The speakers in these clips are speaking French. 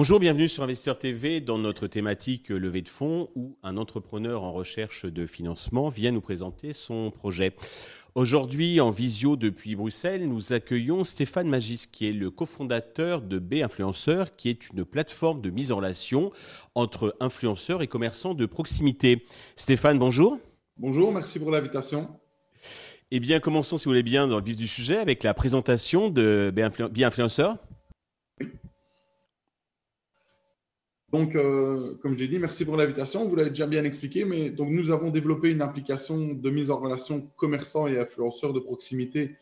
Bonjour, bienvenue sur Investisseur TV dans notre thématique levée de fonds où un entrepreneur en recherche de financement vient nous présenter son projet. Aujourd'hui, en visio depuis Bruxelles, nous accueillons Stéphane Magis, qui est le cofondateur de B Influenceur, qui est une plateforme de mise en relation entre influenceurs et commerçants de proximité. Stéphane, bonjour. Bonjour, merci pour l'invitation. Eh bien, commençons, si vous voulez bien, dans le vif du sujet, avec la présentation de B Influenceur. Donc, euh, comme j'ai dit, merci pour l'invitation. Vous l'avez déjà bien expliqué, mais donc nous avons développé une application de mise en relation commerçants et influenceurs de proximité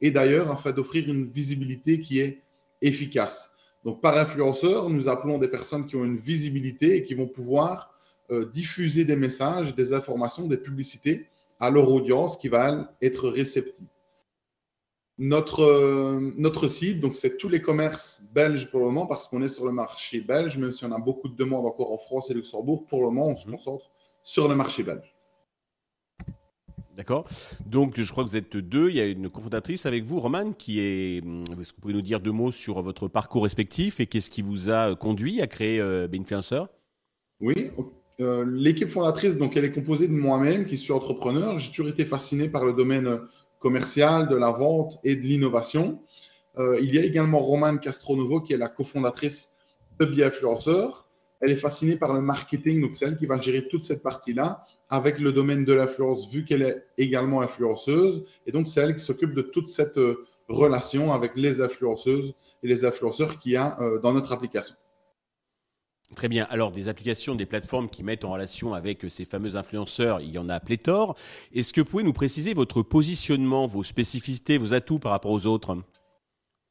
et d'ailleurs afin d'offrir une visibilité qui est efficace. Donc, par influenceur, nous appelons des personnes qui ont une visibilité et qui vont pouvoir euh, diffuser des messages, des informations, des publicités à leur audience qui va être réceptive. Notre, euh, notre cible, donc c'est tous les commerces belges pour le moment, parce qu'on est sur le marché belge, même si on a beaucoup de demandes encore en France et Luxembourg, pour le moment, on se mhm. concentre sur le marché belge. D'accord. Donc, je crois que vous êtes deux. Il y a une cofondatrice avec vous, Romane, qui est. Est-ce que vous pouvez nous dire deux mots sur votre parcours respectif et qu'est-ce qui vous a conduit à créer euh, Benfluencer Oui. Euh, l'équipe fondatrice, donc, elle est composée de moi-même, qui suis entrepreneur. J'ai toujours été fasciné par le domaine commerciale, de la vente et de l'innovation. Euh, il y a également Romane Castronovo, qui est la cofondatrice de Biafluenceur. Elle est fascinée par le marketing, donc c'est elle qui va gérer toute cette partie-là avec le domaine de l'influence, vu qu'elle est également influenceuse. Et donc, c'est elle qui s'occupe de toute cette euh, relation avec les influenceuses et les influenceurs qu'il y a euh, dans notre application. Très bien. Alors, des applications, des plateformes qui mettent en relation avec ces fameux influenceurs, il y en a pléthore. Est-ce que vous pouvez nous préciser votre positionnement, vos spécificités, vos atouts par rapport aux autres?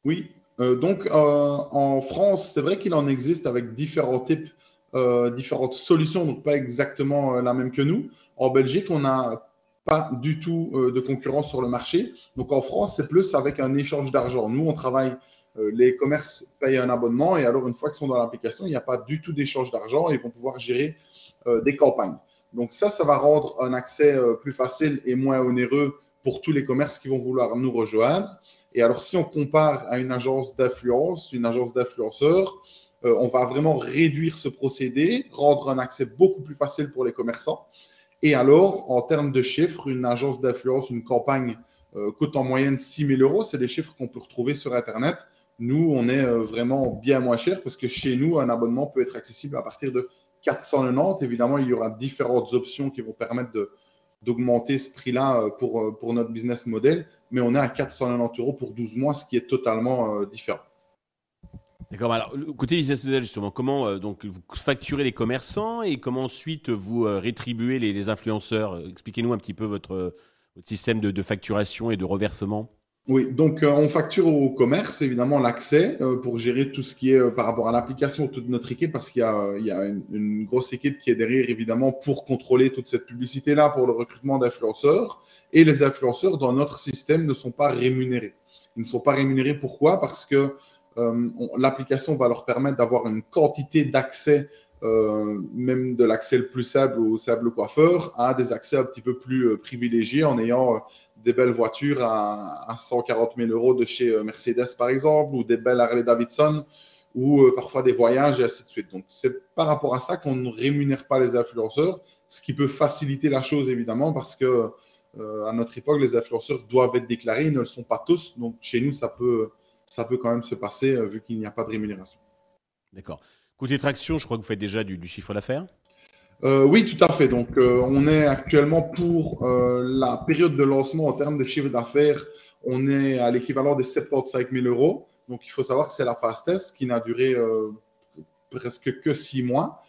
Oui. Euh, donc, euh, en France, c'est vrai qu'il en existe avec différents types, euh, différentes solutions, donc pas exactement la même que nous. En Belgique, on n'a pas du tout de concurrence sur le marché. Donc, en France, c'est plus avec un échange d'argent. Nous, on travaille les commerces payent un abonnement et alors une fois qu'ils sont dans l'application, il n'y a pas du tout d'échange d'argent et ils vont pouvoir gérer euh, des campagnes. Donc ça, ça va rendre un accès euh, plus facile et moins onéreux pour tous les commerces qui vont vouloir nous rejoindre. Et alors si on compare à une agence d'influence, une agence d'influenceurs, on va vraiment réduire ce procédé, rendre un accès beaucoup plus facile pour les commerçants. Et alors, en termes de chiffres, une agence d'influence, une campagne coûte en moyenne 6 000 euros. C'est des chiffres qu'on peut retrouver sur Internet. Nous, on est euh, vraiment bien moins cher parce que chez nous, un abonnement peut être accessible à partir de 490. Évidemment, il y aura différentes options qui vont permettre d'augmenter ce prix-là euh, pour, euh, pour notre business model, mais on est à 490 euros pour 12 mois, ce qui est totalement différent. D'accord. Alors, côté business model, justement, comment donc vous facturez les commerçants et comment ensuite vous rétribuez les, influenceurs? Expliquez-nous un petit peu votre, système de facturation et de reversement. Oui, donc euh, on facture au commerce évidemment l'accès euh, pour gérer tout ce qui est euh, par rapport à l'application, toute notre équipe, parce qu'il y a, il y a une, une, grosse équipe qui est derrière évidemment pour contrôler toute cette publicité-là, pour le recrutement d'influenceurs. Et les influenceurs dans notre système ne sont pas rémunérés. Ils ne sont pas rémunérés pourquoi? Parce que l'application va leur permettre d'avoir une quantité d'accès euh, même de l'accès le plus simple au simple coiffeur, à des accès un petit peu plus euh, privilégiés en ayant euh, des belles voitures à, à, 140 000 euros de chez Mercedes par exemple, ou des belles Harley Davidson, ou parfois des voyages et ainsi de suite. Donc c'est par rapport à ça qu'on ne rémunère pas les influenceurs, ce qui peut faciliter la chose évidemment parce que à notre époque les influenceurs doivent être déclarés, ils ne le sont pas tous. Donc chez nous ça peut ça peut quand même se passer vu qu'il n'y a pas de rémunération. D'accord. Côté traction, je crois que vous faites déjà du, chiffre d'affaires euh, oui, tout à fait. Donc, euh, on est actuellement pour euh, la période de lancement en termes de chiffre d'affaires, on est à l'équivalent de 75 000 euros. Donc, il faut savoir que c'est la phase test qui n'a duré presque que six mois.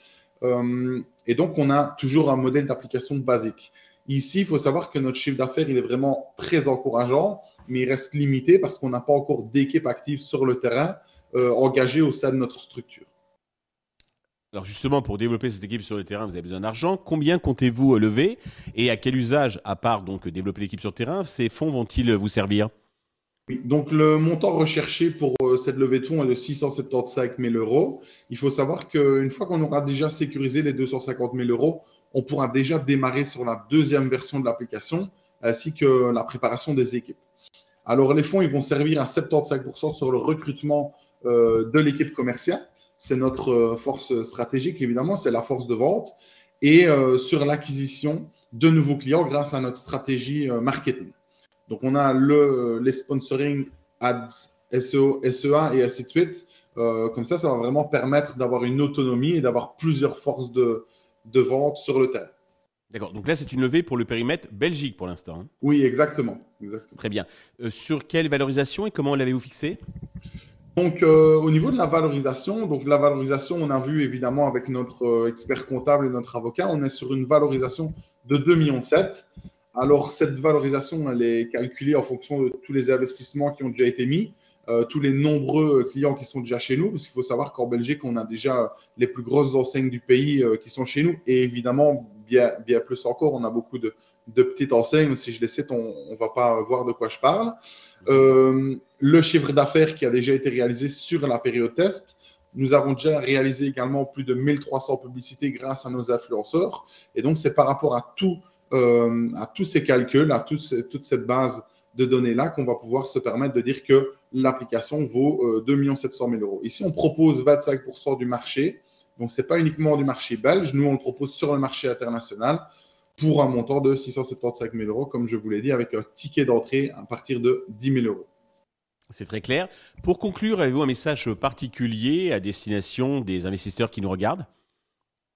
et donc, on a toujours un modèle d'application basique. Ici, il faut savoir que notre chiffre d'affaires, il est vraiment très encourageant, mais il reste limité parce qu'on n'a pas encore d'équipe active sur le terrain engagée au sein de notre structure. Alors justement, pour développer cette équipe sur le terrain, vous avez besoin d'argent. Combien comptez-vous lever? Et à quel usage, à part donc développer l'équipe sur le terrain, ces fonds vont-ils vous servir? Oui, donc le montant recherché pour euh, cette levée de fonds est de 675 000 euros. Il faut savoir qu'une fois qu'on aura déjà sécurisé les 250 000 euros, on pourra déjà démarrer sur la deuxième version de l'application ainsi que la préparation des équipes. Alors, les fonds, ils vont servir à 75% sur le recrutement euh, de l'équipe commerciale. C'est notre euh, force stratégique, évidemment, c'est la force de vente. Et euh, sur l'acquisition de nouveaux clients grâce à notre stratégie marketing. Donc, on a le, les sponsoring ads, SEO, SEA et ainsi de suite. comme ça, ça va vraiment permettre d'avoir une autonomie et d'avoir plusieurs forces de, de vente sur le terrain. D'accord. Donc là, c'est une levée pour le périmètre Belgique pour l'instant. Hein. Oui, exactement. Très bien. Euh, sur quelle valorisation et comment l'avez-vous fixé donc, euh, au niveau de la valorisation, donc la valorisation, on a vu évidemment avec notre euh, expert comptable et notre avocat, on est sur une valorisation de 2,7 millions. Alors, cette valorisation, elle est calculée en fonction de tous les investissements qui ont déjà été mis. Euh, tous les nombreux clients qui sont déjà chez nous, parce qu'il faut savoir qu'en Belgique, on a déjà les plus grosses enseignes du pays euh, qui sont chez nous, et évidemment, bien, bien plus encore, on a beaucoup de, de petites enseignes. Si je les cite, on ne va pas voir de quoi je parle. Euh, le chiffre d'affaires qui a déjà été réalisé sur la période test. Nous avons déjà réalisé également plus de 1300 publicités grâce à nos influenceurs. Et donc, c'est par rapport à, tout, euh, à tous ces calculs, à tout, toute cette base de données-là qu'on va pouvoir se permettre de dire que l'application vaut 2 700 000 euros. Ici, on propose 25% du marché. Donc, ce n'est pas uniquement du marché belge. Nous, on le propose sur le marché international pour un montant de 675 000 euros, comme je vous l'ai dit, avec un ticket d'entrée à partir de 10 000 euros. C'est très clair. Pour conclure, avez-vous un message particulier à destination des investisseurs qui nous regardent?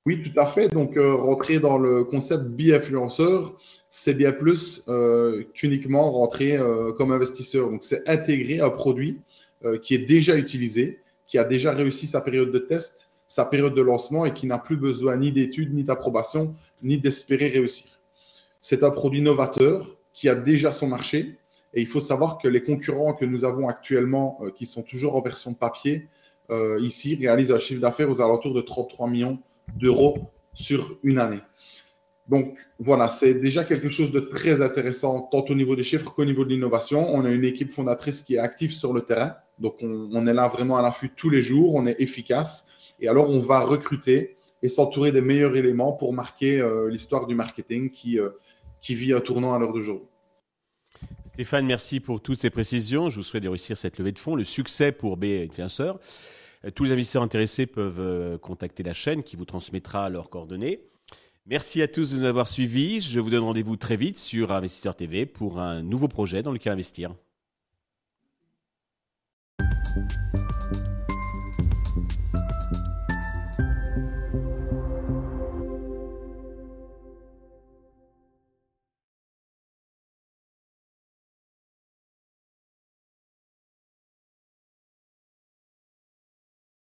Oui, tout à fait. Donc, euh, rentrer dans le concept bi-influenceur, c'est bien plus euh, qu'uniquement rentrer euh, comme investisseur. Donc, c'est intégrer un produit qui est déjà utilisé, qui a déjà réussi sa période de test, sa période de lancement et qui n'a plus besoin ni d'études, ni d'approbation, ni d'espérer réussir. C'est un produit novateur qui a déjà son marché. Et il faut savoir que les concurrents que nous avons actuellement, qui sont toujours en version papier, ici réalisent un chiffre d'affaires aux alentours de 33 millions d'euros sur une année. Donc voilà, c'est déjà quelque chose de très intéressant, tant au niveau des chiffres qu'au niveau de l'innovation. On a une équipe fondatrice qui est active sur le terrain. Donc on, est là vraiment à l'affût tous les jours, on est efficace. Et alors on va recruter et s'entourer des meilleurs éléments pour marquer euh, l'histoire du marketing qui, euh, qui vit un tournant à l'heure d'aujourd'hui. Stéphane, merci pour toutes ces précisions. Je vous souhaite de réussir cette levée de fonds, le succès pour B Influenceur. Euh, tous les investisseurs intéressés peuvent contacter la chaîne qui vous transmettra leurs coordonnées. Merci à tous de nous avoir suivis. Je vous donne rendez-vous très vite sur Investisseur TV pour un nouveau projet dans lequel investir.